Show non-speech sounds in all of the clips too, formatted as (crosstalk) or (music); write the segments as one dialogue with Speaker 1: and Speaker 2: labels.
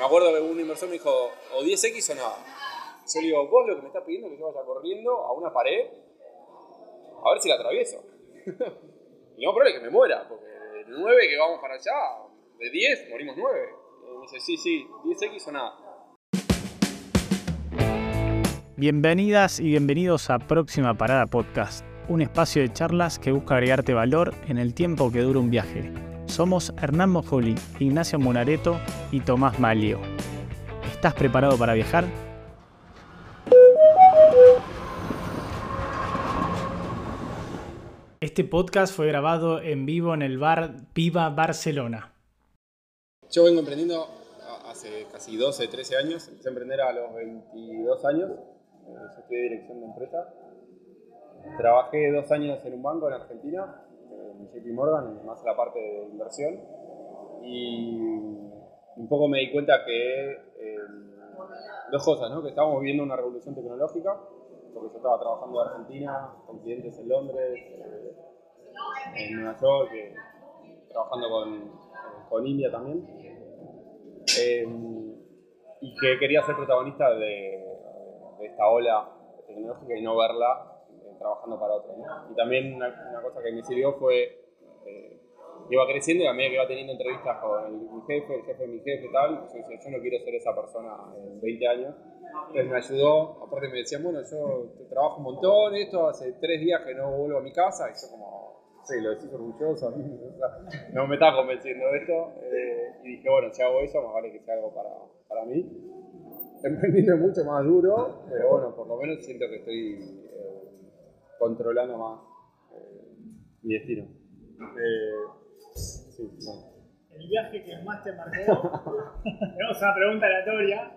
Speaker 1: me acuerdo que un inversor me dijo, o 10X o nada. Yo le digo, vos lo que me estás pidiendo es que yo vaya corriendo a una pared a ver si la atravieso. (laughs) y no, es que me muera, porque de 9 que vamos para allá, de 10 morimos 9. Y sí, sí, 10X o nada.
Speaker 2: Bienvenidas y bienvenidos a Próxima Parada Podcast, un espacio de charlas que busca agregarte valor en el tiempo que dura un viaje. Somos Hernán Mojoli, Ignacio Monareto y Tomás Malio. ¿Estás preparado para viajar? Este podcast fue grabado en vivo en el bar Viva Barcelona.
Speaker 1: Yo vengo emprendiendo hace casi 12, 13 años. Empecé a emprender a los 22 años. Eh, yo estudié dirección de empresa. Trabajé dos años en un banco en Argentina, en JP Morgan, más la parte de inversión. Y un poco me di cuenta que eh, dos cosas, ¿no? que estábamos viviendo una revolución tecnológica porque yo estaba trabajando en Argentina, con clientes en Londres, eh, en Nueva York, eh, trabajando con, con, India también, y que quería ser protagonista de, esta ola tecnológica y no verla trabajando para otros. Y también una, cosa que me sirvió fue iba creciendo y a medida que iba teniendo entrevistas con mi jefe, el jefe de mi jefe y tal, yo yo no quiero ser esa persona en 20 años, entonces me ayudó, aparte me decían, bueno, yo trabajo un montón, esto hace tres días que no vuelvo a mi casa, y yo como, sí, lo decís orgulloso, no me estaba convenciendo esto, eh, y dije, bueno, si hago eso, más vale que sea algo para, para mí. Emprendiendo mucho más duro, pero bueno, por lo menos siento que estoy eh, controlando más eh, mi destino.
Speaker 3: sí, El viaje que más te marcó, (laughs) tenemos una pregunta aleatoria,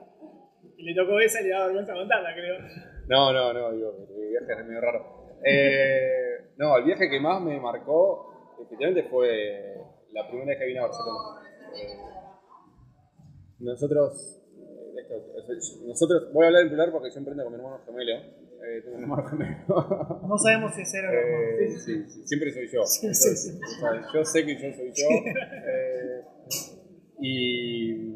Speaker 3: y le tocó esa y le da vergüenza contarla, creo. No,
Speaker 1: no, no, digo, el viaje es medio raro. Eh, no, el viaje que más me marcó, efectivamente, fue la primera vez que vine a Barcelona. Eh, nosotros, eh, nosotros, voy a hablar en plural porque yo emprendo con mi hermano gemelo. Eh, tengo un hermano (laughs)
Speaker 3: gemelo. No sabemos si es él o no.
Speaker 1: Sí, sí, siempre soy yo. Sí, sí, sí. O sea, yo sé que yo soy yo. y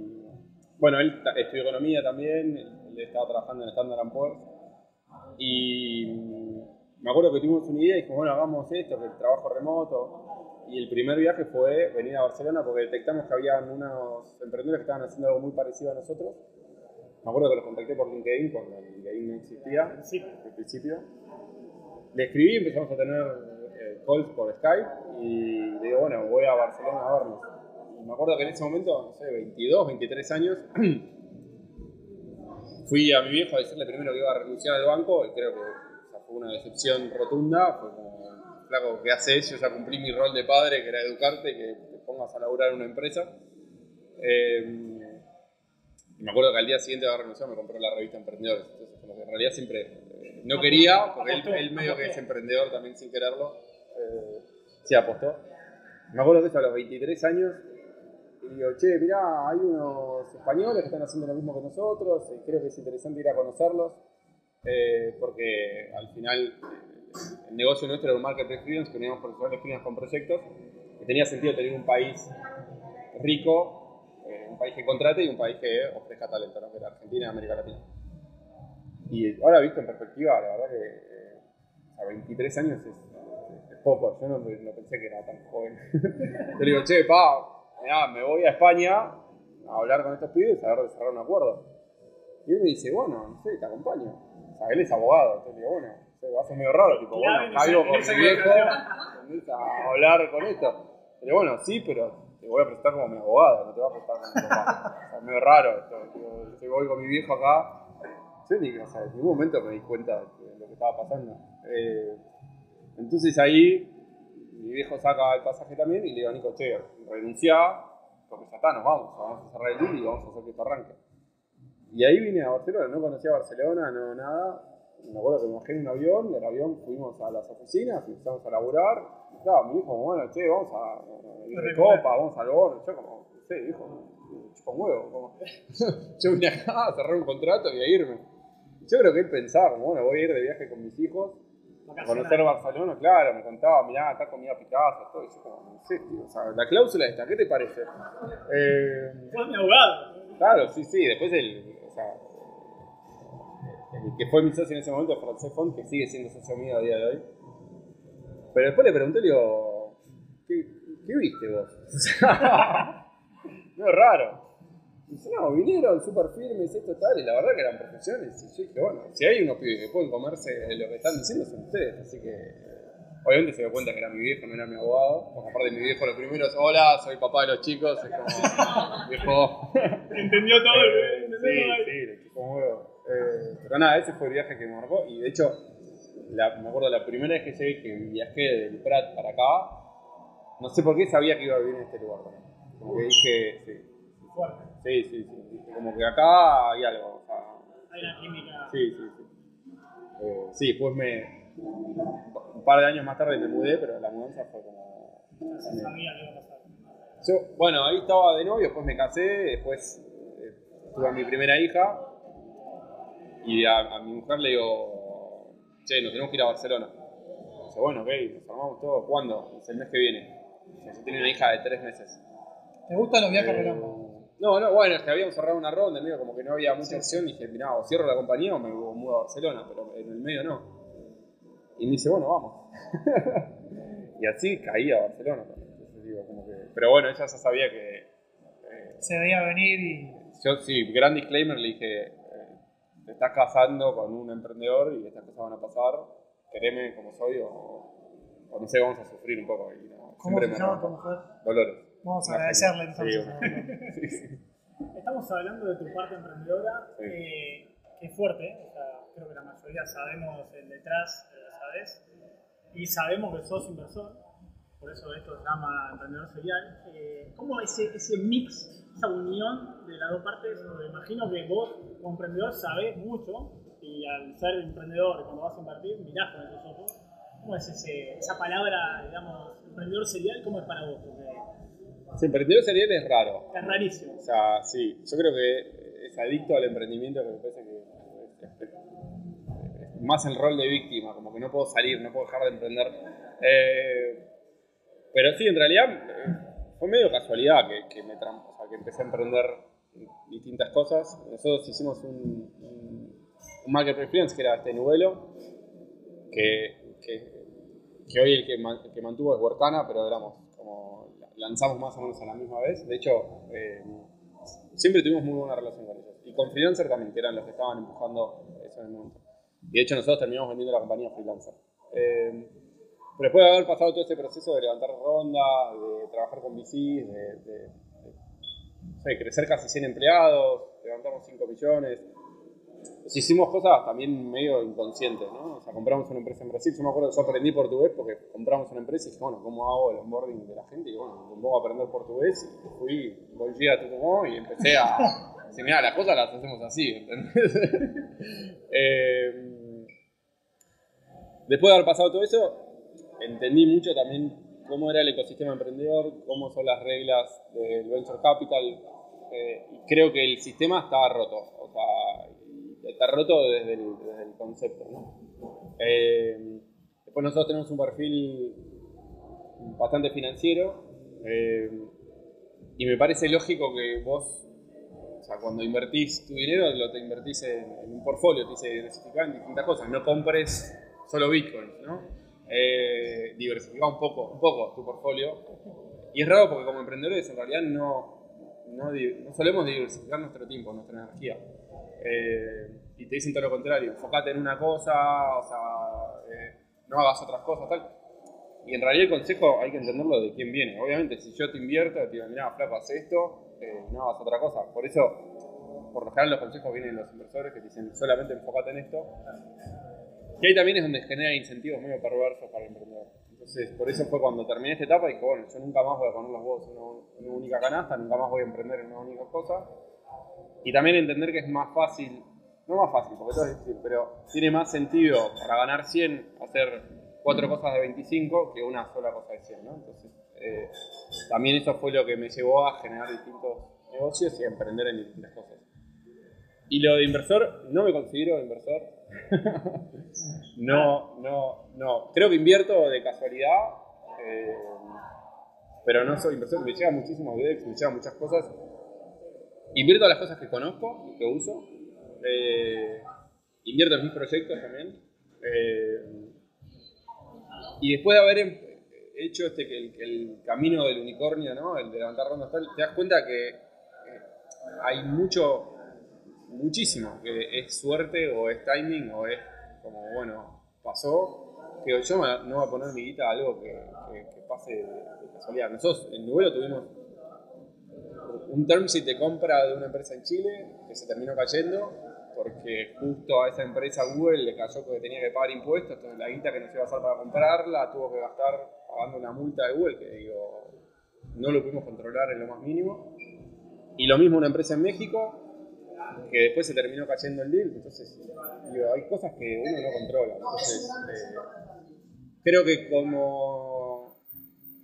Speaker 1: bueno, él estudió economía también, él estaba trabajando en Standard Poor's. Y me acuerdo que tuvimos una idea y dijimos, bueno, hagamos esto, que el trabajo remoto. Y el primer viaje fue venir a Barcelona porque detectamos que había unos emprendedores que estaban haciendo algo muy parecido a nosotros. Me acuerdo que los contacté por LinkedIn cuando LinkedIn no existía, al principio. Le escribí, y empezamos a tener eh, calls por Skype y le digo, bueno, voy a Barcelona a vernos me acuerdo que en ese momento, no sé, 22, 23 años, (clears throat) fui a mi viejo a decirle primero que iba a renunciar al banco y creo que fue una decepción rotunda. Fue como, flaco, ¿qué haces? Yo ya cumplí mi rol de padre, que era educarte, que te pongas a laburar en una empresa. Eh, y me acuerdo que al día siguiente de haber renunciado me compré la revista Emprendedores. Entonces, como que en realidad siempre eh, no quería, porque él, medio que es emprendedor también sin quererlo, eh, sí apostó. Me acuerdo que eso a los 23 años y digo, che, mirá, hay unos españoles que están haciendo lo mismo que nosotros, y creo que es interesante ir a conocerlos, eh, porque al final el negocio nuestro era un marketplace freelance, que teníamos profesionales freelance con proyectos, que tenía sentido tener un país rico, un país que contrate y un país que ofrezca talento, ¿no? que era Argentina y América Latina. Y ahora visto en perspectiva, la verdad que eh, a 23 años es, poco, yo no, no, pensé que era tan joven. (laughs) Yo digo, che, pa, me voy a España a hablar con estos pibes y a ver de cerrar un acuerdo. Y él me dice, bueno, no sé, te acompaño. O sea, él es abogado. Entonces digo, bueno, va a ser medio raro, tipo, bueno, caigo con mi viejo (laughs) a hablar con esto. Pero bueno, sí, pero te voy a prestar como mi abogado, no te voy a prestar como mi papá. O sea, medio raro esto. yo voy con mi viejo acá. Yo en ningún momento me di cuenta de lo que estaba pasando. Eh, entonces ahí mi viejo saca el pasaje también y le digo a Nico, che, renuncia, porque ya está, nos vamos, vamos a cerrar el deal y vamos a hacer que esto arranque. Y ahí vine a Barcelona, no conocía Barcelona, no nada. Me acuerdo que me bajé en un avión, del avión fuimos a las oficinas, empezamos a laburar. Y claro, mi hijo, bueno, che, vamos a ir de copa, vamos al bono. Yo como, sí, hijo, chupa huevo. Como. (laughs) yo vine acá a cerrar un contrato y a irme. Yo creo que él pensaba, bueno, voy a ir de viaje con mis hijos Conocer Barcelona, claro, me contaba, mirá, acá comía Picasso, todo eso, como, no sé, tío, o sea, la cláusula esta, ¿qué te parece?
Speaker 3: Eh, mi abogado.
Speaker 1: Claro, sí, sí. Después el, o sea, el que fue mi socio en ese momento, Francés Font, que sigue siendo socio mío a día de hoy. Pero después le pregunté, le digo, ¿qué, qué viste vos? (laughs) no, raro. Dice, no, vinieron súper firmes, esto tal, y la verdad que eran profesiones. Y yo dije, bueno, si hay unos pibes que pueden comerse lo que están diciendo son ustedes. Así que, obviamente se dio cuenta que era mi viejo, no era mi abogado. Porque aparte mi viejo, lo primero es, hola, soy papá de los chicos. Es como, (laughs) viejo.
Speaker 3: Entendió todo.
Speaker 1: Eh, sí, sí, le huevo. Eh, pero nada, ese fue el viaje que me marcó. Y de hecho, la- me acuerdo la primera vez que llegué, que viajé del Prat para acá, no sé por qué sabía que iba a vivir en este lugar. también. Como que dije, sí,
Speaker 3: Fuerte.
Speaker 1: sí, sí, sí. Como que acá hay algo. O sea,
Speaker 3: Hay una química.
Speaker 1: sí, sí, sí. Eh, sí, después me. Un par de años más tarde me mudé, pero la mudanza fue como.
Speaker 3: Sabía que iba a pasar.
Speaker 1: Yo, bueno, ahí estaba de novio, después me casé, después eh, tuve a mi primera hija y a, a mi mujer le digo, che, nos tenemos que ir a Barcelona. Dice, bueno, ok, nos armamos todo. ¿Cuándo? Dice, el mes que viene. Dice, yo tenía una hija de tres meses.
Speaker 4: ¿Te gustan los viajes
Speaker 1: Eh,
Speaker 4: relámpagos?
Speaker 1: no, no, bueno, es que habíamos cerrado una ronda, en medio como que no había mucha opción, y dije, mirá, o cierro la compañía o me mudo a Barcelona, pero en el medio no. Y me dice, bueno, vamos. (laughs) y así caí a Barcelona. Entonces, digo, como que... Pero bueno, ella ya sabía que... eh,
Speaker 4: Se veía venir y.
Speaker 1: yo sí, gran disclaimer, le dije, te estás casando con un emprendedor y estas cosas van a pasar, quereme como soy o, o no sé, vamos a sufrir un poco. Y no,
Speaker 4: ¿Cómo se llama tu mujer?
Speaker 1: Dolores.
Speaker 4: Vamos a
Speaker 1: Una
Speaker 4: agradecerle entonces. (laughs)
Speaker 1: Sí.
Speaker 3: Estamos hablando de tu parte emprendedora,
Speaker 1: Sí.
Speaker 3: eh, que es fuerte, o sea, creo que la mayoría sabemos el detrás, eh, ¿sabes? Y sabemos que sos inversor, por eso esto se llama emprendedor serial. Eh, ¿Cómo ese, ese mix, esa unión de las dos partes? Me imagino que vos, como emprendedor, sabés mucho y al ser emprendedor, cuando vas a invertir, mirás con esos ojos. ¿Cómo es ese, esa palabra, digamos, emprendedor serial? ¿Cómo es para vos? Porque
Speaker 1: Sí, emprendedor serial es raro.
Speaker 3: es rarísimo.
Speaker 1: O sea, sí, yo creo que es adicto al emprendimiento que me parece que más el rol de víctima, como que no puedo salir, no puedo dejar de emprender. Eh, pero sí, en realidad fue medio casualidad que, que me o sea, que empecé a emprender distintas cosas. Nosotros hicimos un, un, un marketplace freelance que era este Nubelo, que, que, hoy el que, que mantuvo es Workana, pero éramos como lanzamos más o menos a la misma vez. De hecho, eh, siempre tuvimos muy buena relación con ellos. Y con Freelancer también, que eran los que estaban empujando eso en el momento. Y de hecho nosotros terminamos vendiendo la compañía Freelancer. Eh, después de haber pasado todo ese proceso de levantar ronda, de trabajar con VCs, de, crecer casi 100 empleados, levantamos 5 millones, hicimos cosas también medio inconscientes, ¿no? O sea, compramos una empresa en Brasil. Yo me acuerdo que yo aprendí portugués porque compramos una empresa y dije, bueno, ¿cómo hago el onboarding de la gente? Y bueno, pongo a aprender portugués y fui, volví a Tucumán y empecé a (laughs) decir, mira, las cosas las hacemos así, ¿entendés? (laughs) Eh, después de haber pasado todo eso, entendí mucho también cómo era el ecosistema emprendedor, cómo son las reglas del venture capital. eh, creo que el sistema estaba roto. O sea, está roto desde el, desde el concepto. Eh, después nosotros tenemos un perfil bastante financiero. eh, y me parece lógico que vos, o sea, cuando invertís tu dinero, lo te invertís en, un portfolio, te dice diversificar en distintas cosas. No compres solo Bitcoin, ¿no? Eh, diversificar un poco, un poco tu portfolio. Y es raro porque como emprendedores en realidad no, no, no solemos diversificar nuestro tiempo, nuestra energía. Eh, y te dicen todo lo contrario, enfócate en una cosa, o sea, eh, no hagas otras cosas, tal. Y en realidad el consejo hay que entenderlo de quién viene. Obviamente, si yo te invierto, te digo, mira, flaco, haz esto, eh, no hagas otra cosa. Por eso, por lo general, los consejos vienen de los inversores que te dicen solamente enfócate en esto. Y ahí también es donde genera incentivos medio perversos para el emprendedor. Entonces, por eso fue cuando terminé esta etapa, dije, bueno, yo nunca más voy a poner los huevos en una, en una única canasta, nunca más voy a emprender en una única cosa. Y también entender que es más fácil, no más fácil, porque todo es difícil, pero tiene más sentido para ganar 100 hacer cuatro cosas de 25 que una sola cosa de 100, ¿no? Entonces, eh, también eso fue lo que me llevó a generar distintos negocios y a emprender en distintas cosas. Y lo de inversor, no me considero inversor. (laughs) no, no, no. Creo que invierto de casualidad, eh, pero no soy inversor. Me llegan muchísimos DEX, me llegan muchas cosas. invierto las cosas que conozco y que uso. Eh, invierto en mis proyectos también. Eh, y después de haber em- hecho este, el, el camino del unicornio, ¿no? el de levantar rondas, te das cuenta que hay mucho, muchísimo, que es suerte o es timing o es como, bueno, pasó, que yo no voy a poner mi guita a algo que, pase de, de casualidad. Nosotros en Nubelo tuvimos un term de compra de una empresa en Chile que se terminó cayendo porque justo a esa empresa Google le cayó que tenía que pagar impuestos, entonces la guita que nos iba a hacer para comprarla tuvo que gastar pagando una multa de Google que digo, no lo pudimos controlar en lo más mínimo. Y lo mismo una empresa en México que después se terminó cayendo el deal, entonces digo, hay cosas que uno no controla. Entonces, eh, creo que como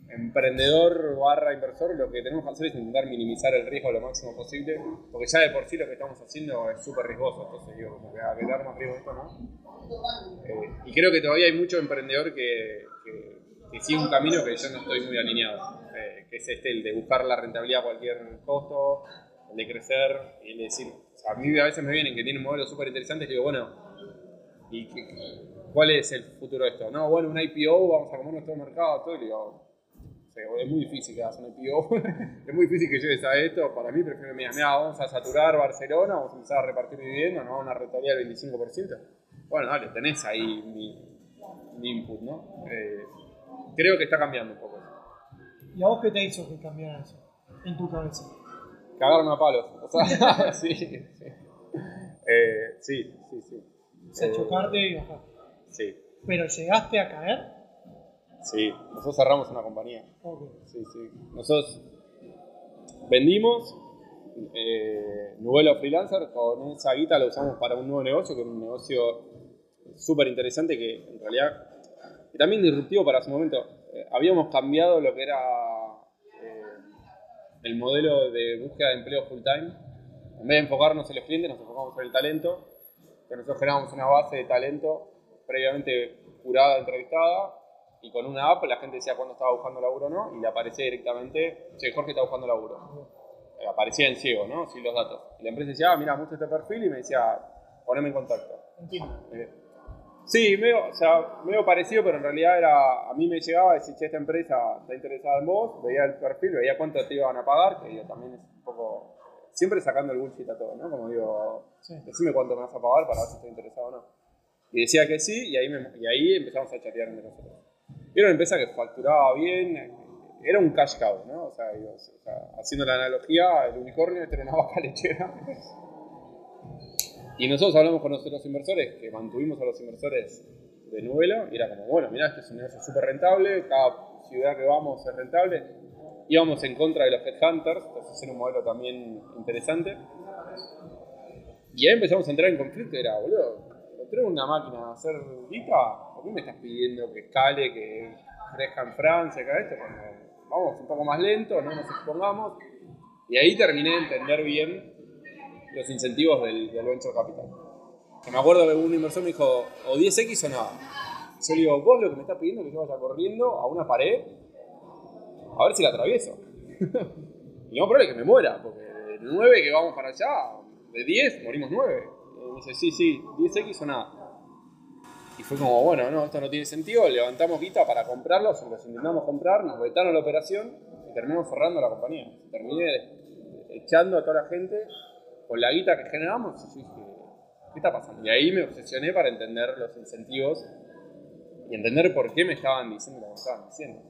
Speaker 1: emprendedor barra inversor, lo que tenemos que hacer es intentar minimizar el riesgo lo máximo posible, porque ya de por sí lo que estamos haciendo es súper riesgoso, entonces digo, como que agregar más riesgo esto, ¿no? Eh, y creo que todavía hay mucho emprendedor que, que, que sigue un camino que yo no estoy muy alineado, eh, que es este, el de buscar la rentabilidad a cualquier costo, el de crecer, y el de decir, a mí a veces me vienen que tienen modelos súper interesantes y digo, bueno, ¿y qué- cuál es el futuro de esto? No, bueno, un IPO, vamos a comernos todo el mercado, todo, y digo, o sea, es muy difícil que hagas un IPO, (laughs) es muy difícil que llegues a esto. Para mí, prefiero, mira, mira, vamos a saturar Barcelona, vamos a empezar a repartir vivienda, no una rentabilidad del 25%. Bueno, dale, tenés ahí mi, mi input, ¿no? Eh, creo que está cambiando un poco.
Speaker 4: ¿Y a vos qué te hizo que cambiara eso en tu cabeza?
Speaker 1: Cagarme a palos. O sea, (laughs) (laughs) sí, sí. Eh, sí, sí, sí.
Speaker 4: O sea,
Speaker 1: Eh,
Speaker 4: chocarte y bajar.
Speaker 1: Sí,
Speaker 4: ¿Pero llegaste a caer?
Speaker 1: sí. Nosotros cerramos una compañía.
Speaker 4: Ok.
Speaker 1: Sí, sí. Nosotros vendimos eh, Nubelo Freelancer, con esa guita la usamos para un nuevo negocio, que era un negocio súper interesante que en realidad, y también disruptivo para su momento. Eh, habíamos cambiado lo que era el modelo de búsqueda de empleo full time. En vez de enfocarnos en los clientes, nos enfocamos en el talento. Que nosotros generamos una base de talento previamente curada, entrevistada, y con una app la gente decía cuándo estaba buscando laburo o no, y le aparecía directamente, che, Jorge está buscando laburo. Eh, aparecía en ciego, ¿no? Sin los datos. Y la empresa decía, ah, mira, muestra este perfil, y me decía, poneme en contacto.
Speaker 3: Entiendo.
Speaker 1: Eh, Sí, medio, o sea, medio parecido, pero en realidad era, a mí me llegaba decir, che, esta empresa está interesada en vos, veía el perfil, veía cuánto te iban a pagar, que digo, también es un poco, siempre sacando el bullshit a todo, ¿no? Como digo,
Speaker 4: Sí.
Speaker 1: decime cuánto me vas a pagar para ver si estoy interesado o no. Y decía que sí, y ahí, me- y ahí empezamos a chatear entre nosotros. Era una empresa que facturaba bien, eh, era un cash cow, ¿no? O sea, digo, o sea, haciendo la analogía, el unicornio este era una vaca lechera. Y nosotros hablamos con nuestros inversores, que mantuvimos a los inversores de Nubelo, y era como, bueno, mirá, este es un negocio súper rentable, cada ciudad que vamos es rentable. Íbamos en contra de los headhunters, entonces era un modelo también interesante. Y ahí empezamos a entrar en conflicto, era, boludo, encontré una máquina a hacer guita, ¿por qué me estás pidiendo que escale, que crezca en Francia, que esto? Cuando vamos un poco más lento, no nos expongamos. Y ahí terminé de entender bien los incentivos del, del venture capital. Que me acuerdo que un inversor me dijo, o 10x o nada. Yo le digo, vos lo que me estás pidiendo es que yo vaya corriendo a una pared a ver si la atravieso. (laughs) y no probable que me muera, porque de 9 que vamos para allá, de 10 morimos 9. Y me dice, sí, sí, 10x o nada. Y fue como, bueno, no, esto no tiene sentido, levantamos guita para comprarlos, los intentamos comprar, nos vetaron la operación y terminamos cerrando la compañía. Terminé echando a toda la gente con la guita que generamos y yo dije, ¿qué está pasando? Y ahí me obsesioné para entender los incentivos y entender por qué me estaban diciendo lo que me estaban diciendo.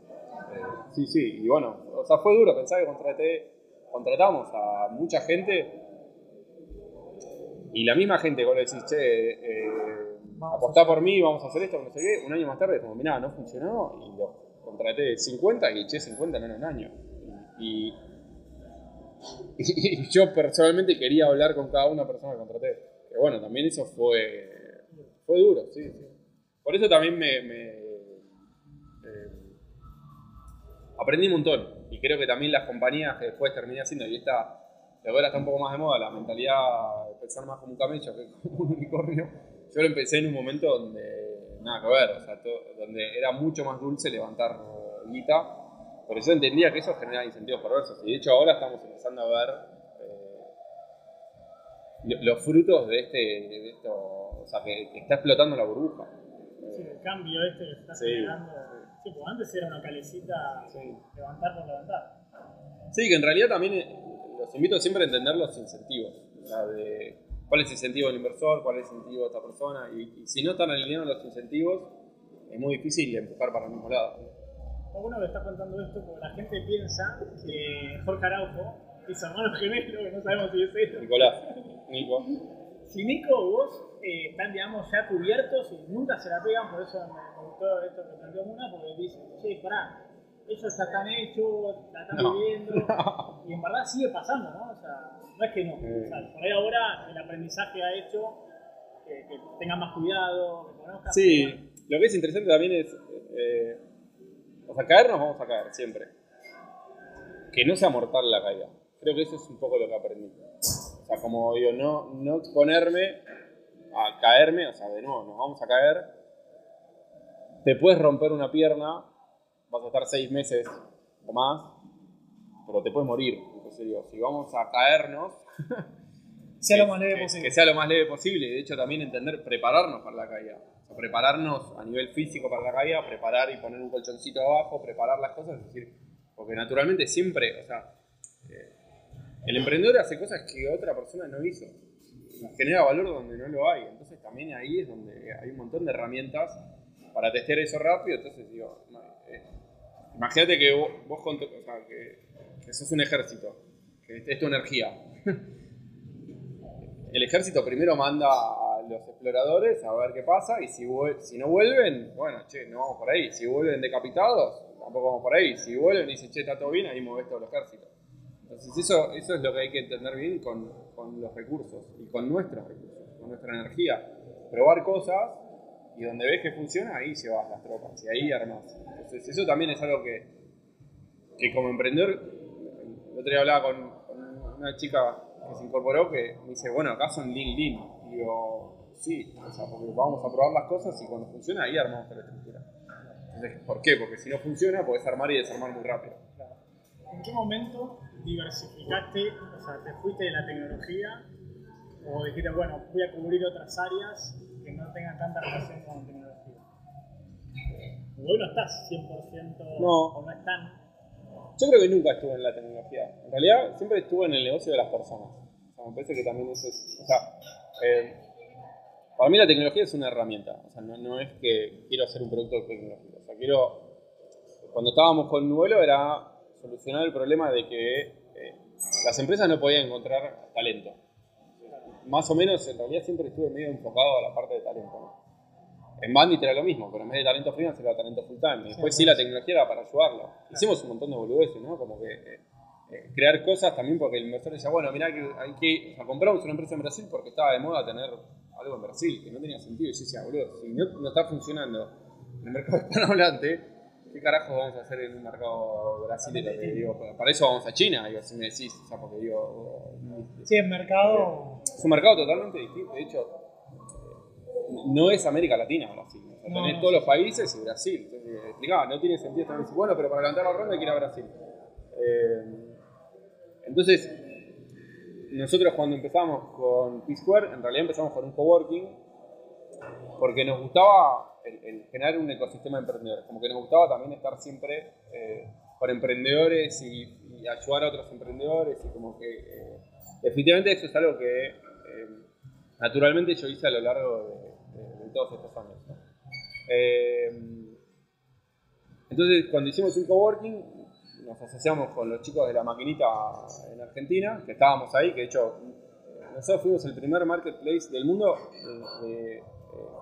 Speaker 1: Eh, sí, sí, y bueno, o sea, fue duro, pensaba que contraté, contratamos a mucha gente y la misma gente que le decís, che, eh, apostá por mí, vamos a hacer esto, no sé qué, un año más tarde, como, mirá, no funcionó, y lo contraté 50 y eché 50 en menos un año. Y- (laughs) y yo personalmente quería hablar con cada una persona que contraté. Que bueno, también eso fue, fue duro, sí, sí. Por eso también me, me, eh, aprendí un montón. Y creo que también las compañías que después terminé haciendo, y esta, de ahora está un poco más de moda, la mentalidad de pensar más como un camello que como un unicornio. Yo lo empecé en un momento donde nada que ver, o sea, to- donde era mucho más dulce levantar guita, pero yo entendía que eso generaba incentivos perversos. Y de hecho ahora estamos empezando a ver eh, lo- los frutos de este, de esto, o sea, que, que está explotando la burbuja.
Speaker 3: Sí, el cambio este que se está
Speaker 1: Sí.
Speaker 3: generando. Sí, porque antes era una calecita
Speaker 1: Sí.
Speaker 3: levantar por levantar.
Speaker 1: Sí, que en realidad también eh, los invito siempre a entender los incentivos. Sea, de cuál es el incentivo del inversor, cuál es el incentivo de esta persona. Y, y si no están alineados los incentivos, es muy difícil empujar para el mismo lado.
Speaker 3: Bueno que está contando esto porque la gente piensa que Jorge Araujo es hermano gemelo, que no sabemos si es eso.
Speaker 1: Nicolás, Nico.
Speaker 3: Si Nico o vos eh, están, digamos, ya cubiertos y nunca se la pegan, por eso me, gustó esto que planteó Muna, porque dice, che, pará, ellos ya están hechos, la están
Speaker 1: No.
Speaker 3: viviendo, (laughs) y en verdad sigue pasando, ¿no? O sea, no es que no. O sea, por ahí ahora el aprendizaje ha hecho que, que tengan más cuidado, que conozcan.
Speaker 1: Sí, lo que es interesante también es. eh, o sea, caernos vamos a caer siempre. Que no sea mortal la caída. Creo que eso es un poco lo que aprendí. O sea, como digo, no, no exponerme a caerme, o sea, de nuevo, nos vamos a caer. Te puedes romper una pierna, vas a estar seis meses o más, pero te puedes morir. Entonces digo, si vamos a caernos, (laughs)
Speaker 4: Sea lo más leve
Speaker 1: que,
Speaker 4: posible.
Speaker 1: que sea lo más leve posible. De hecho, también entender, prepararnos para la caída. O sea, prepararnos a nivel físico para la caída, preparar y poner un colchoncito abajo, preparar las cosas. Es decir, porque naturalmente siempre, o sea, eh, el emprendedor hace cosas que otra persona no hizo. Y genera valor donde no lo hay. Entonces, también ahí es donde hay un montón de herramientas para testear eso rápido. Entonces, digo, no, eh, imagínate que vos, vos con tu- o sea, que, que sos un ejército, que es tu energía (laughs) el ejército primero manda a los exploradores a ver qué pasa y si, si no vuelven, bueno, che, no vamos por ahí. Si vuelven decapitados, tampoco vamos por ahí. Si vuelven y dicen, che, está todo bien, ahí mueves todo el ejército. Entonces eso, eso es lo que hay que entender bien con, los recursos y con nuestros recursos, con nuestra energía. Probar cosas y donde ves que funciona, ahí llevas las tropas y ahí armas. Entonces eso también es algo que, que como emprendedor, el otro día hablaba con una chica que se incorporó que me dice, bueno, acá son lean. Y digo, sí, o sea, porque vamos a probar las cosas y cuando funciona ahí armamos toda la estructura. Entonces, ¿por qué? Porque si no funciona, podés armar y desarmar muy rápido.
Speaker 3: ¿En qué momento diversificaste, o sea, te fuiste de la tecnología o dijiste, bueno, voy a cubrir otras áreas que no tengan tanta relación con tecnología? Hoy no estás 100%
Speaker 1: No.
Speaker 3: o no están.
Speaker 1: Yo creo que nunca estuve en la tecnología. En realidad, siempre estuve en el negocio de las personas. O sea, me parece que también eso es. O sea, eh, para mí la tecnología es una herramienta. O sea, no, es que quiero hacer un producto tecnológico. O sea, quiero. Cuando estábamos con Nuelo era solucionar el problema de que eh, las empresas no podían encontrar talento. Más o menos, en realidad siempre estuve medio enfocado a la parte de talento. En Bandit era lo mismo, pero en vez de talento freelance era talento full time. Y después sí la tecnología era para ayudarlo. Hicimos un montón de boludeces, ¿no? Como que eh, eh, crear cosas también porque el inversor decía, bueno, mirá que hay que... O sea, compramos una empresa en Brasil porque estaba de moda tener algo en Brasil, que no tenía sentido. Y yo decía, boludo, si no, no está funcionando en el mercado (laughs) hispanohablante, ¿qué carajo vamos a hacer en un mercado brasileño? Digo, para eso vamos a China, digo, si me decís, o sea, porque digo...
Speaker 4: Sí, el mercado.
Speaker 1: Es un mercado totalmente distinto. De hecho, no es América Latina Brasil. O sea, tenés
Speaker 4: no,
Speaker 1: todos los países y Brasil. Entonces, explicaba, no tiene sentido estar así. Bueno, pero para levantar la ronda hay que ir a Brasil. Eh, entonces, nosotros cuando empezamos con P-Square, en realidad empezamos con un coworking porque nos gustaba el, el generar un ecosistema de emprendedores. Como que nos gustaba también estar siempre eh, con emprendedores y, y ayudar a otros emprendedores y como que eh, definitivamente eso es algo que naturalmente yo hice a lo largo de todos estos años. ¿no? Eh, entonces cuando hicimos un coworking nos asociamos con los chicos de la maquinita en Argentina, que estábamos ahí, que de hecho nosotros fuimos el primer marketplace del mundo eh, de- eh,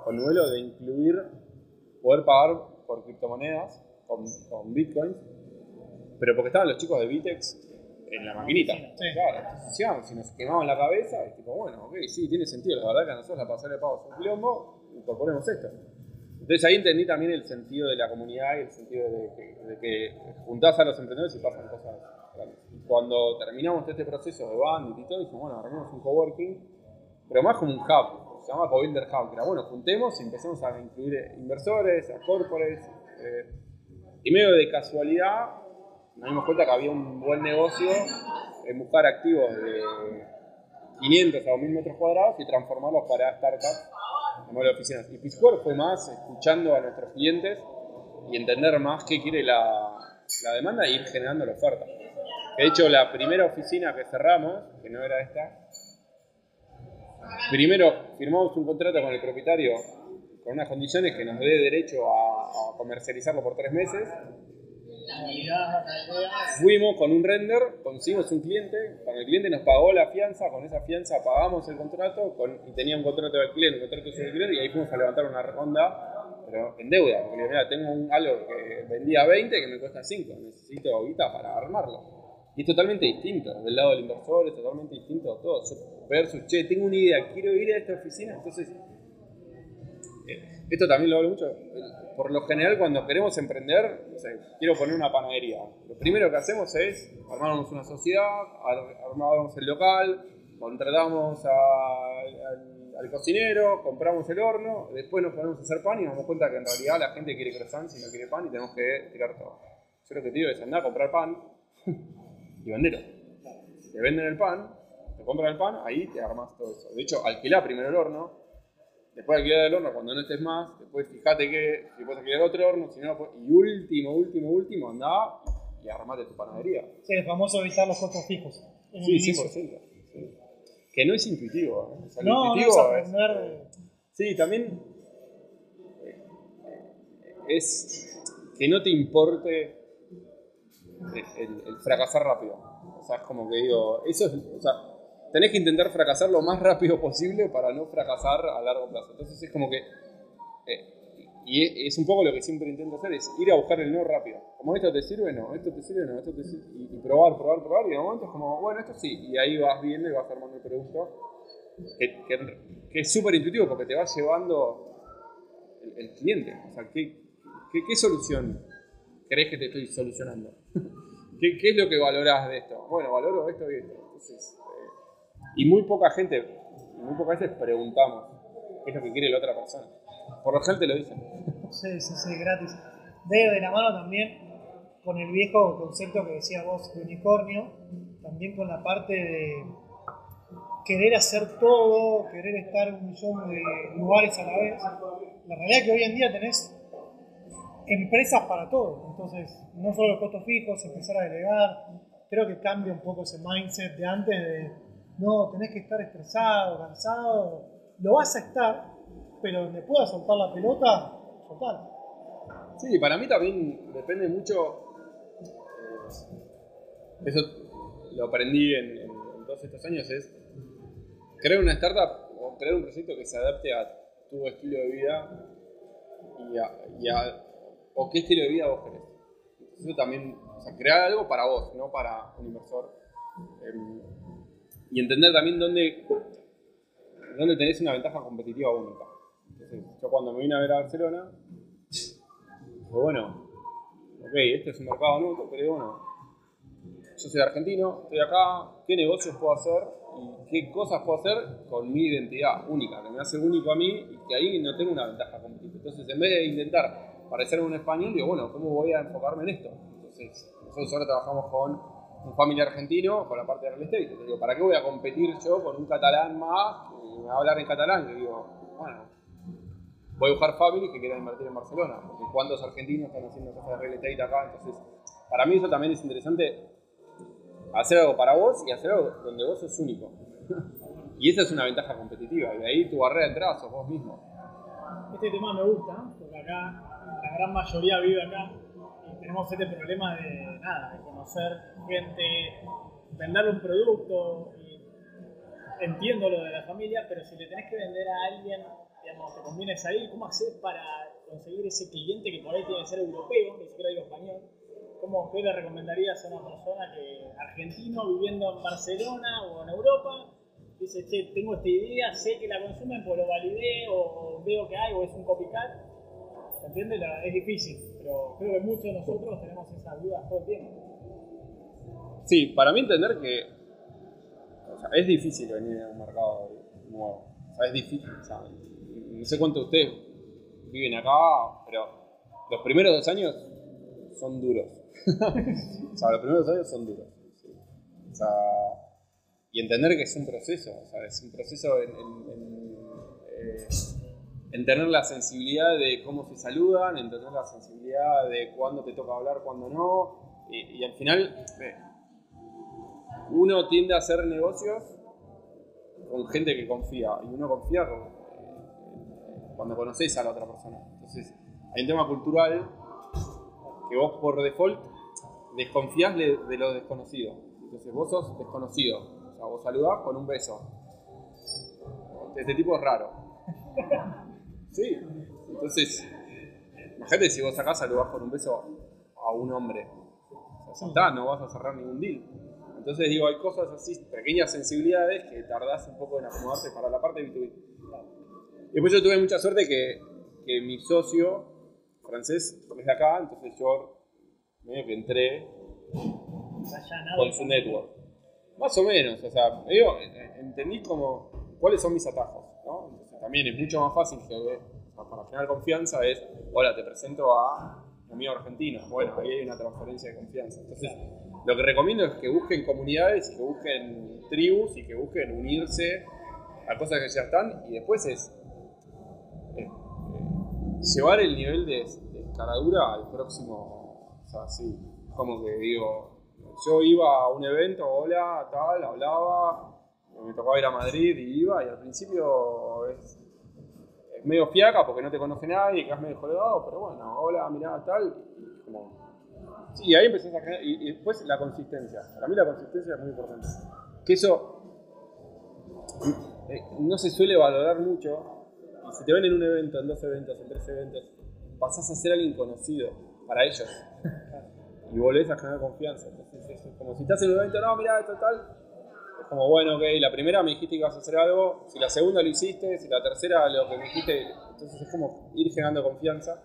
Speaker 1: con Nuelo de incluir poder pagar por criptomonedas con, con bitcoins, pero porque estaban los chicos de Bitex en la maquinita.
Speaker 3: Sí.
Speaker 1: Claro, si nos quemamos la cabeza, es tipo, bueno, ok, sí, tiene sentido, la verdad que a nosotros la pasarela de pago es un quilombo, incorporemos esto. Entonces ahí entendí también el sentido de la comunidad y el sentido de que, de juntás a los emprendedores y pasan cosas grandes. Cuando terminamos este proceso de Bandit y todo, dijimos, bueno, armemos un coworking, pero más como un hub, se llama Cobuilder Hub, que era, bueno, juntemos y empecemos a incluir inversores, a corporates, eh, y medio de casualidad nos dimos cuenta que había un buen negocio en buscar activos de, 500 a 1000 metros cuadrados y transformarlos para startups modelo de oficinas. Y Piscore fue más escuchando a nuestros clientes y entender más qué quiere la, la demanda e ir generando la oferta. De hecho, la primera oficina que cerramos, que no era esta, primero firmamos un contrato con el propietario con unas condiciones que nos dé derecho a, a comercializarlo por tres meses. Fuimos con un render, conseguimos un cliente, cuando el cliente nos pagó la fianza, con esa fianza pagamos el contrato con, y tenía un contrato de alquiler, un contrato de alquiler y ahí fuimos a levantar una ronda, pero en deuda, porque mira, tengo un, algo que vendía 20 que me cuesta 5, necesito guita para armarlo. Y es totalmente distinto, del lado del inversor es totalmente distinto a todo. Versus, che, tengo una idea, quiero ir a esta oficina, entonces eh, esto también lo hablo mucho. Por lo general, cuando queremos emprender, quiero poner una panadería. Lo primero que hacemos es armamos una sociedad, ar- armamos el local, contratamos al, cocinero, compramos el horno, después nos ponemos a hacer pan y nos damos cuenta que en realidad la gente quiere croissant si no quiere pan y tenemos que tirar todo. Yo lo que te digo es andar a comprar pan y venderlo. Te venden el pan, te compran el pan, ahí te armas todo eso. De hecho, alquilá primero el horno, después alquilar el horno cuando no estés más, después fíjate que si puedes alquilar otro horno, si no, y último, último, último, andá y armate tu panadería.
Speaker 4: Sí, el famoso evitar los costos fijos.
Speaker 1: Sí,
Speaker 4: inicio.
Speaker 1: 100%. sí. Que no es intuitivo. ¿eh? O sea, lo
Speaker 4: No, no es aprender de-
Speaker 1: Sí, también eh, es que no te importe el, el fracasar rápido. O sea, es como que digo, eso es, o sea, tenés que intentar fracasar lo más rápido posible para no fracasar a largo plazo. Entonces es como que, eh, y es, es un poco lo que siempre intento hacer, es ir a buscar el no rápido. Como esto te sirve, no, esto te sirve, no, esto te sirve, y, probar, probar, probar, y de momento es como, bueno, esto sí, y ahí vas viendo y vas armando el producto que, que- que es súper intuitivo porque te va llevando el, cliente. O sea, ¿qué, solución crees que te estoy solucionando? (laughs) ¿Qué, qué es lo que valorás de esto? Bueno, valoro esto y esto. Entonces, y muy poca gente, muy pocas veces preguntamos qué es lo que quiere la otra persona. Por lo general te lo dicen.
Speaker 4: Sí, sí, sí, gratis. De, de la mano también con el viejo concepto que decía vos de unicornio, también con la parte de querer hacer todo, querer estar en un millón de lugares a la vez. La realidad es que hoy en día tenés empresas para todo, entonces no solo los costos fijos, empezar a delegar, creo que cambia un poco ese mindset de antes de no, tenés que estar estresado, cansado, lo vas a estar, pero donde puedas soltar la pelota, soltar.
Speaker 1: Sí, para mí también depende mucho. eh, eso lo aprendí en, en- en todos estos años: es crear una startup o crear un proyecto que se adapte a tu estilo de vida y a, y a- o qué estilo de vida vos querés. Eso también, o sea, crear algo para vos, no para un inversor. Em, y entender también dónde, dónde tenés una ventaja competitiva única. Entonces, yo cuando me vine a ver a Barcelona, pues bueno, ok, este es un mercado nuevo, pero bueno, yo soy argentino, estoy acá, ¿qué negocios puedo hacer y qué cosas puedo hacer con mi identidad única, que me hace único a mí y que ahí no tengo una ventaja competitiva? Entonces, en vez de intentar parecerme un español, digo, bueno, ¿cómo voy a enfocarme en esto? Entonces, nosotros ahora trabajamos con un familiar argentino con la parte de real estate. Digo, ¿para qué voy a competir yo con un catalán más que me va a hablar en catalán? Que digo, bueno, voy a buscar family que quieran invertir en Barcelona, porque cuántos argentinos están haciendo cosas de real estate acá, entonces para mí eso también es interesante hacer algo para vos y hacer algo donde vos sos único. (laughs) y esa es una ventaja competitiva, y de ahí tu barrera de entrada sos vos mismo.
Speaker 3: Este tema me gusta, porque acá la gran mayoría vive acá y tenemos este problema de nada, de conocer gente, vender un producto. Y entiendo lo de la familia, pero si le tenés que vender a alguien, digamos, te conviene salir, ¿cómo haces para conseguir ese cliente que por ahí tiene que ser europeo, ni siquiera digo español? ¿Cómo qué le recomendarías a una persona que argentino viviendo en Barcelona o en Europa dice, che, tengo esta idea, sé que la consumen, pues lo validé o veo que hay o es un copycat. ¿Se entiende? Es difícil, pero creo que muchos de nosotros tenemos esas dudas todo el tiempo.
Speaker 1: Sí, para mí entender que es difícil venir a un mercado nuevo. O sea, es difícil. no sé cuántos de ustedes viven acá, pero los primeros dos años son duros. (laughs) o sea, los primeros dos años son duros. O sea, y entender que es un proceso, o sea, es un proceso en, eh, en, tener la sensibilidad de cómo se saludan, en tener la sensibilidad de cuándo te toca hablar, cuándo no, y, al final eh, uno tiende a hacer negocios con gente que confía, y uno confía eh, cuando conoces a la otra persona. Entonces, hay un tema cultural que vos por default desconfías de, de lo desconocido. Entonces vos sos desconocido sea, vos saludás con un beso. Este tipo es raro. Sí. Entonces, imagínate si vos acá saludás con un beso a un hombre. O sea, está, no vas a cerrar ningún deal. Entonces digo, hay cosas así, pequeñas sensibilidades que tardás un poco en acomodarte para la parte B2B. Y después yo tuve mucha suerte que, que mi socio francés es de acá, entonces yo medio que entré con su network. Más o menos, o sea, digo, entendí como cuáles son mis atajos, ¿no? Entonces, también es mucho más fácil que, para generar confianza es, hola, te presento a mi amigo argentino. Bueno, ahí hay una transferencia de confianza. Entonces, lo que recomiendo es que busquen comunidades y que busquen tribus y que busquen unirse a cosas que ya están. Y después es eh, llevar el nivel de, de al próximo, o sea, sí, como que digo, yo iba a un evento, hola, tal, hablaba, me tocaba ir a Madrid y iba, y al principio es, medio fiaca porque no te conoce nadie, quedas medio colgado, pero bueno, hola, mirá, tal, Sí, ahí empecé a generar, y, después la consistencia. Para mí la consistencia es muy importante. Que eso eh, no se suele valorar mucho, y si te ven en un evento, en dos eventos, en tres eventos, pasás a ser alguien conocido para ellos y volvés a generar confianza. Entonces es como si estás en un evento, no, mira, esto tal. Es como, bueno, ok, la primera me dijiste que ibas a hacer algo, si la segunda lo hiciste, si la tercera lo que me dijiste, entonces es como ir generando confianza.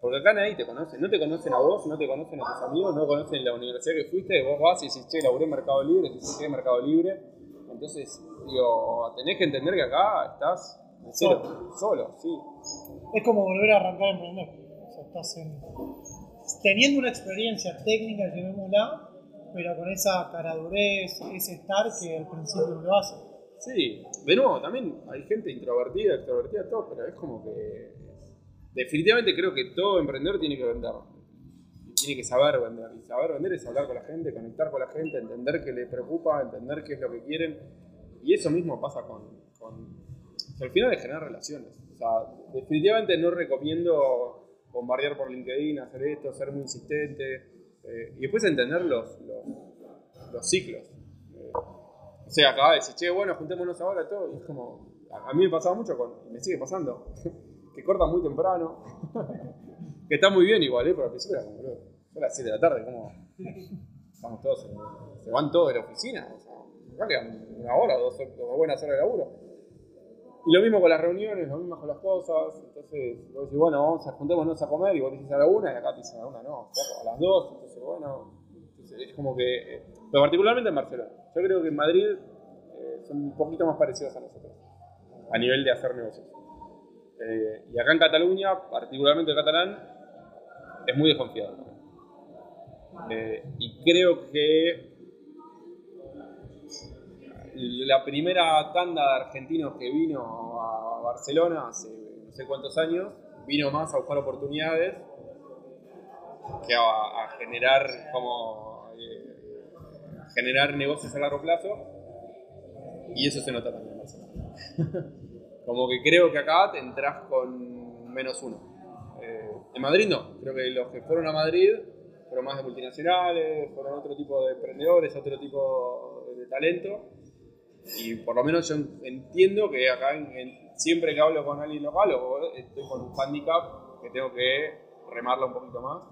Speaker 1: Porque acá nadie te conoce, no te conocen a vos, no te conocen a tus amigos, no conocen la universidad que fuiste, vos vas y dices, che, laburé en Mercado Libre, dices, che, Mercado Libre. Entonces, digo, tenés que entender que acá estás solo, solo, sí.
Speaker 4: Es como volver a arrancar a emprender. O sea, estás en teniendo una experiencia técnica, llevémosla, pero con esa caradurez, ese estar que al principio no lo hace.
Speaker 1: Sí, de nuevo, también hay gente introvertida, extrovertida, todo, pero es como que definitivamente creo que todo emprendedor tiene que vender. Tiene que saber vender. Y saber vender es hablar con la gente, conectar con la gente, entender qué le preocupa, entender qué es lo que quieren. Y eso mismo pasa con... con al final es generar relaciones. O sea, definitivamente no recomiendo bombardear por LinkedIn, hacer esto, ser muy insistente. Eh, y después entender los, los, ciclos. Eh, o sea, acá de decir, che, bueno, juntémonos ahora todo. Y es como, a, mí me pasaba mucho, con, me sigue pasando, (laughs) que cortan muy temprano. que está muy bien igual, ¿eh? principio era como, bro, son las 7 de la tarde, como. Estamos todos, se van todos de la oficina. O sea, acá quedan una hora, dos, dos buenas horas de laburo. Y lo mismo con las reuniones, lo mismo con las cosas. Entonces, vos decís, bueno, vamos a juntémonos a comer y vos dices a la una y acá te dicen a la una, no, a las dos. Entonces, bueno, es como que. Eh, pero particularmente en Barcelona. Yo creo que en Madrid eh, son un poquito más parecidos a nosotros a nivel de hacer negocios. Eh, y acá en Cataluña, particularmente el catalán, es muy desconfiado. y creo que la primera tanda de argentinos que vino a Barcelona hace no sé cuántos años, vino más a buscar oportunidades que a, generar como eh, generar negocios a largo plazo y eso se nota también en Barcelona. (laughs) como que creo que acá te entras con menos uno. Eh, en Madrid no, creo que los que fueron a Madrid fueron más de multinacionales, fueron otro tipo de emprendedores, otro tipo de talento y por lo menos yo entiendo que acá siempre que hablo con alguien local o estoy con un handicap que tengo que remarlo un poquito más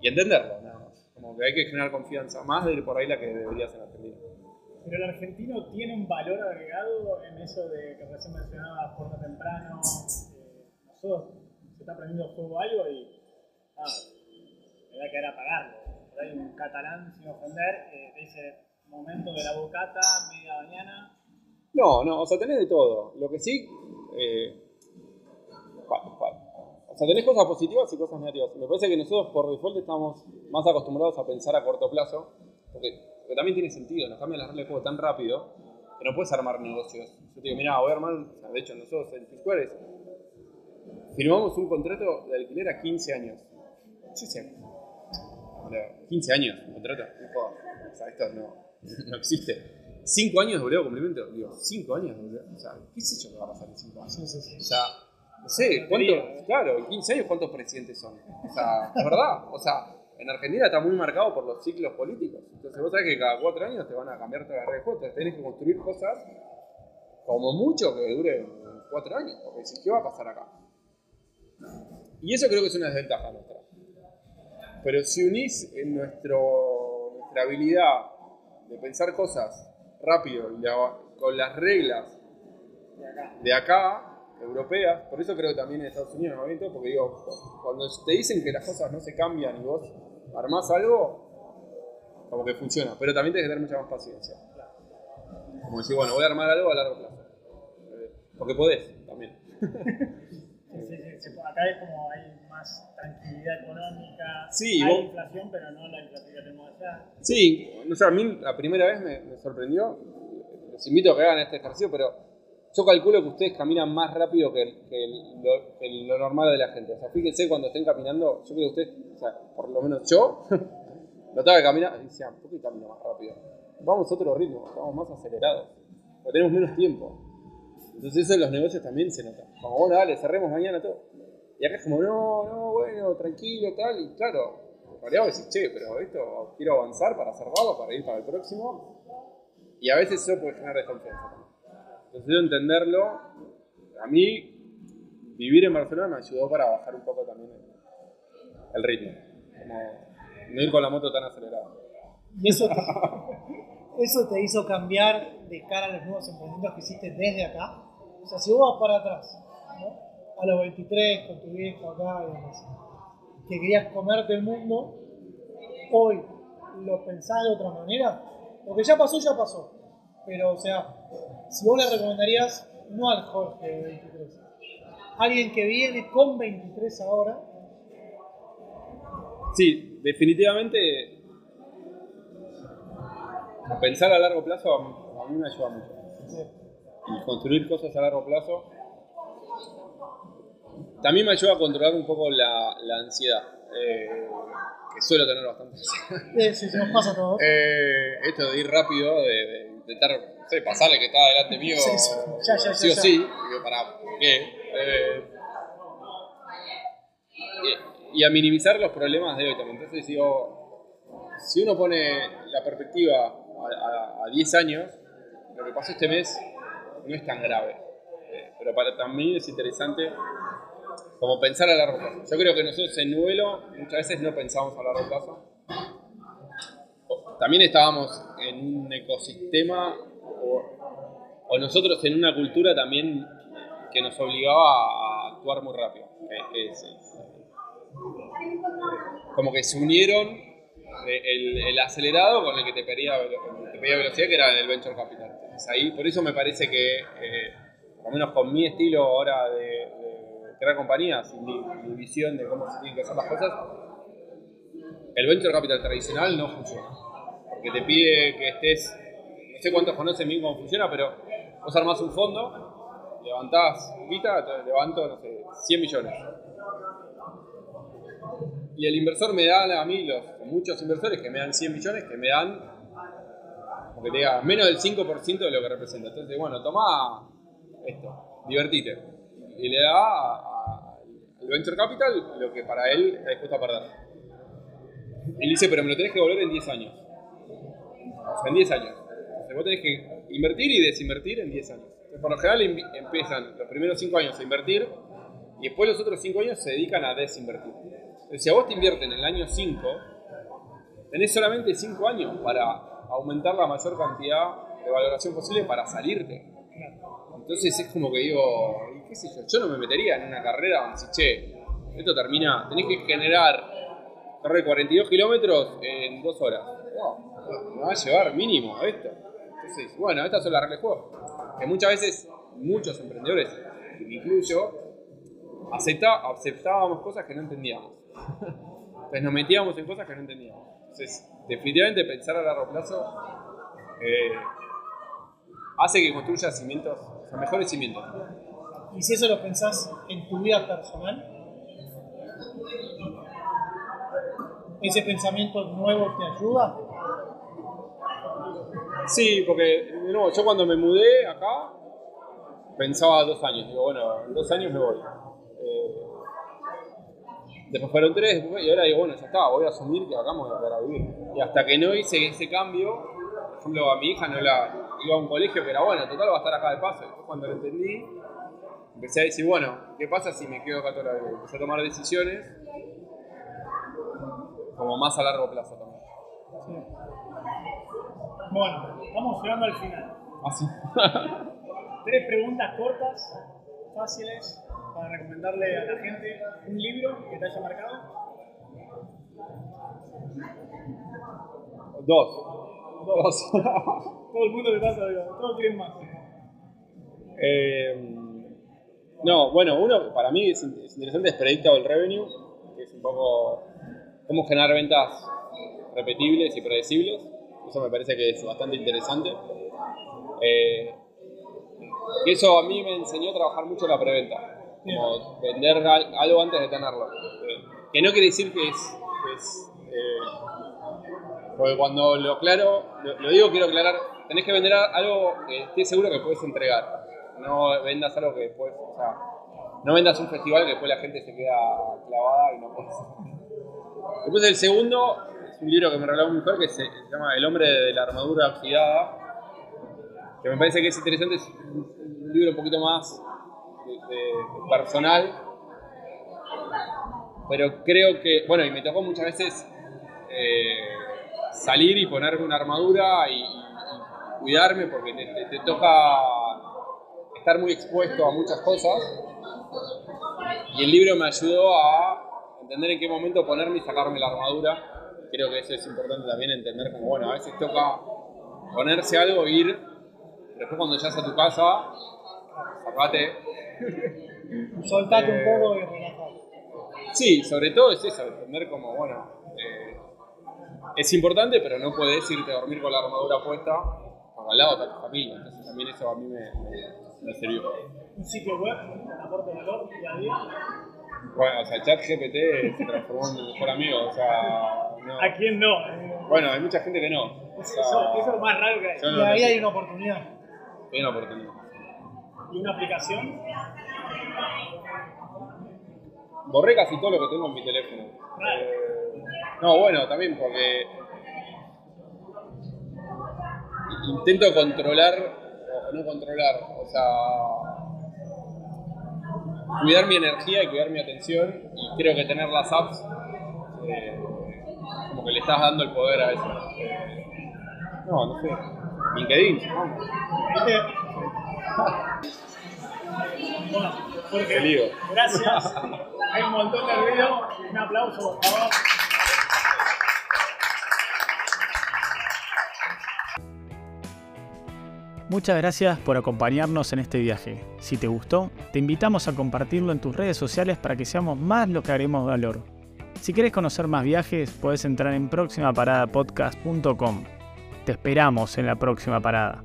Speaker 1: y entenderlo, nada más. Como que hay que generar confianza, más de por ahí la que debería ser Argentina.
Speaker 3: Pero el argentino tiene un valor agregado en eso de que recién mencionaba puerta temprano. Eh, nosotros se está prendiendo fuego algo y ah, me da que era apagarlo. Hay un catalán, sin ofender, eh, dice momento de la bocata, media mañana.
Speaker 1: No, no, o sea, tenés de todo. Lo que sí. Eh, o sea, tenés cosas positivas y cosas negativas. Me parece que nosotros por default estamos más acostumbrados a pensar a corto plazo. Pero también tiene sentido, nos cambian las reglas de juego tan rápido que no puedes armar negocios. Yo te digo, mira, voy a armar, o sea, de hecho nosotros en Square es, firmamos un contrato de alquiler a 15 años. Sí, sí. 15 años, un contrato. O sea, esto no, (laughs) no existe. 5 años de obligado cumplimiento. Digo, 5 años de obligado. O sea, ¿qué sé yo que va a pasar en 5 años? O sea, no sé, ¿cuántos? Claro, en 15 años, ¿cuántos presidentes son? O sea, es verdad. O sea, en Argentina está muy marcado por los ciclos políticos. Entonces, vos sabés que cada 4 años te van a cambiar toda la red de tenés que construir cosas como mucho que dure 4 años. Porque si, ¿qué va a pasar acá? Y eso creo que es una desventaja nuestra. Pero si unís en nuestra habilidad de pensar cosas rápido y con las reglas de acá, europeas, por eso creo que también en Estados Unidos no porque digo, cuando te dicen que las cosas no se cambian y vos armás algo, como que funciona, pero también tenés que tener mucha más paciencia. Como decir, bueno, voy a armar algo a largo plazo. Eh, Porque podés también. (laughs)
Speaker 3: Sí, sí, sí, sí, Acá es como hay más tranquilidad económica.
Speaker 1: Sí,
Speaker 3: hay
Speaker 1: vos-
Speaker 3: inflación, pero no la inflación que tenemos allá.
Speaker 1: Sí, no sé, a mí la primera vez me, me sorprendió. Les invito a que hagan este ejercicio, pero yo calculo que ustedes caminan más rápido que, lo, normal de la gente. O sea, fíjense cuando estén caminando, yo creo que ustedes, o sea, por lo menos yo, (laughs) notaba que caminaba y decía, ¿por qué camino más rápido? Vamos a otro ritmo, estamos más acelerados, porque tenemos menos tiempo. Entonces eso en los negocios también se nota. Como, bueno, dale, cerremos mañana todo. Y acá es como, no, no, bueno, tranquilo, tal, y claro, en realidad decís, che, pero esto quiero avanzar para cerrarlo, para ir para el próximo. Y a veces eso puede generar desconfianza. Entonces entenderlo, a mí vivir en Barcelona me ayudó para bajar un poco también el, ritmo. Como no ir con la moto tan acelerada.
Speaker 4: Y eso te, (laughs) eso te hizo cambiar de cara a los nuevos emprendimientos que hiciste desde acá. O sea, si vos vas para atrás, a los 23, con tu viejo acá y demás, que querías comerte el mundo, hoy lo pensás de otra manera, porque ya pasó, ya pasó. Pero, o sea, si vos le recomendarías, no al Jorge de 23, alguien que viene con 23 ahora,
Speaker 1: Sí, definitivamente pensar a largo plazo a mí, me ayuda mucho. Y construir cosas a largo plazo también me ayuda a controlar un poco la, la ansiedad, eh, que suelo tener bastante.
Speaker 4: eh, si se nos pasa a todos.
Speaker 1: Eh, esto de ir rápido, de, de intentar sé, pasarle que está delante mío,
Speaker 4: Sí, sí. Ya, ya, ya,
Speaker 1: sí o sí, digo, para qué. Eh, y, y a minimizar los problemas de hoy también. Entonces digo, si uno pone la perspectiva a, a- a 10 años, lo que pasó este mes no es tan grave. Eh, pero para también es interesante como pensar a largo plazo. Yo creo que nosotros en Nuelo muchas veces no pensamos a largo plazo. También estábamos en un ecosistema o, nosotros en una cultura también que nos obligaba a actuar muy rápido. es- como que se unieron eh, el, el acelerado con el que te pedía, velocidad, que era el venture capital. Ahí, por eso me parece que, eh, por lo menos con mi estilo ahora de, crear compañías mi, mi visión de cómo se tienen que hacer las cosas, el venture capital tradicional no funciona. Porque te pide que estés, no sé cuántos conocen bien cómo funciona, pero vos armás un fondo, levantás guita, levanto, no sé, 100 millones. Y el inversor me da a mí, los muchos inversores que me dan 100 millones, que me dan, como que te diga, menos del 5% de lo que representa. Entonces, bueno, toma esto, divertite. Y le da al venture capital lo que para él está dispuesto a perder. Le dice, pero me lo tenés que volver en 10 años. O sea, en 10 años. Vos tenés que invertir y desinvertir en 10 años. Por lo general empiezan los primeros 5 años a invertir y después los otros 5 años se dedican a desinvertir. Si a vos te invierten en el año 5, tenés solamente 5 años para aumentar la mayor cantidad de valoración posible para salirte. Entonces es como que digo, ¿qué sé yo? Yo no me metería en una carrera donde si, che, esto termina, tenés que generar, correr 42 kilómetros en 2 horas. No, me va a llevar mínimo esto. Bueno, estas son las reglas de juego. Que muchas veces, muchos emprendedores, me incluyo, aceptábamos cosas que no entendíamos. Entonces nos metíamos en cosas que no entendíamos. Entonces, definitivamente pensar a largo plazo eh, hace que construyas cimientos, o sea, mejores cimientos.
Speaker 4: Y si eso lo pensás en tu vida personal, ¿ese pensamiento nuevo te ayuda?
Speaker 1: Sí, porque de yo cuando me mudé acá pensaba dos años. Digo, bueno, en dos años me voy. Eh, después fueron tres, y ahora digo, bueno, ya está, voy a asumir que acá me voy a quedar a vivir. Y hasta que no hice ese cambio, por ejemplo, a mi hija no la iba a un colegio que era bueno, total va a estar acá de paso. Después cuando lo entendí, empecé a decir, bueno, ¿qué pasa si me quedo acá toda la vida? Empecé a tomar decisiones como más a largo plazo también.
Speaker 3: Bueno, estamos llegando al final.
Speaker 1: Así. (laughs)
Speaker 3: Tres preguntas cortas, fáciles, para recomendarle a la gente un libro que te haya marcado.
Speaker 1: Dos. Dos. (laughs)
Speaker 3: Todo el mundo le pasa, digo, todos quieren más.
Speaker 1: Eh, no, bueno, uno para mí es, es interesante es Predictable Revenue, que es un poco cómo generar ventas repetibles y predecibles. Eso me parece que es bastante interesante. Eh, y eso a mí me enseñó a trabajar mucho la preventa, como vender al- algo antes de tenerlo. Que no quiere decir que es, que es, eh, porque cuando lo aclaro, lo, lo digo, quiero aclarar, tenés que vender algo que estés seguro que puedes entregar. No vendas algo que después, o sea, no vendas un festival que después la gente se queda clavada y no puedes. Después el segundo un libro que me regaló mi mujer que se, llama El hombre de la armadura oxidada, que me parece que es interesante, es un libro un poquito más personal, pero creo que, bueno, y me tocó muchas veces eh, salir y ponerme una armadura y, cuidarme porque te toca estar muy expuesto a muchas cosas. Y el libro me ayudó a entender en qué momento ponerme y sacarme la armadura. Creo que eso es importante también entender como, bueno, a veces toca ponerse algo e ir, después cuando llegas a tu casa, sacate.
Speaker 4: Soltate un
Speaker 1: Eh,
Speaker 4: poco y relajate.
Speaker 1: Sí, sobre todo es eso, entender como, bueno, eh, es importante, pero no puedes irte a dormir con la armadura puesta, al lado está tu familia, entonces también eso a mí me, me- me sirvió.
Speaker 3: Un sitio web, aporte valor, día a día.
Speaker 1: Bueno, o sea, ChatGPT se transformó en mi mejor amigo, o sea, no.
Speaker 3: ¿A quién no?
Speaker 1: Bueno, hay mucha gente que no. O sea,
Speaker 3: Eso, eso es lo más raro que hay.
Speaker 4: Y ahí hay una oportunidad.
Speaker 1: hay una oportunidad.
Speaker 3: Y una aplicación.
Speaker 1: Borré casi todo lo que tengo en mi teléfono. Eh, no, bueno, también porque intento controlar, o no controlar, o sea, cuidar mi energía y cuidar mi atención y creo que tener las apps eh, como que le estás dando el poder a eso. Eh, no, no sé. LinkedIn, supongo.
Speaker 3: ¿Viste? Bueno, Jorge,
Speaker 1: Te lío.
Speaker 3: gracias. Hay un montón de ruido. Un aplauso, por favor.
Speaker 2: Muchas gracias por acompañarnos en este viaje. Si te gustó, te invitamos a compartirlo en tus redes sociales para que seamos más los que haremos valor. Si quieres conocer más viajes, puedes entrar en próximaparadapodcast.com. Te esperamos en la próxima parada.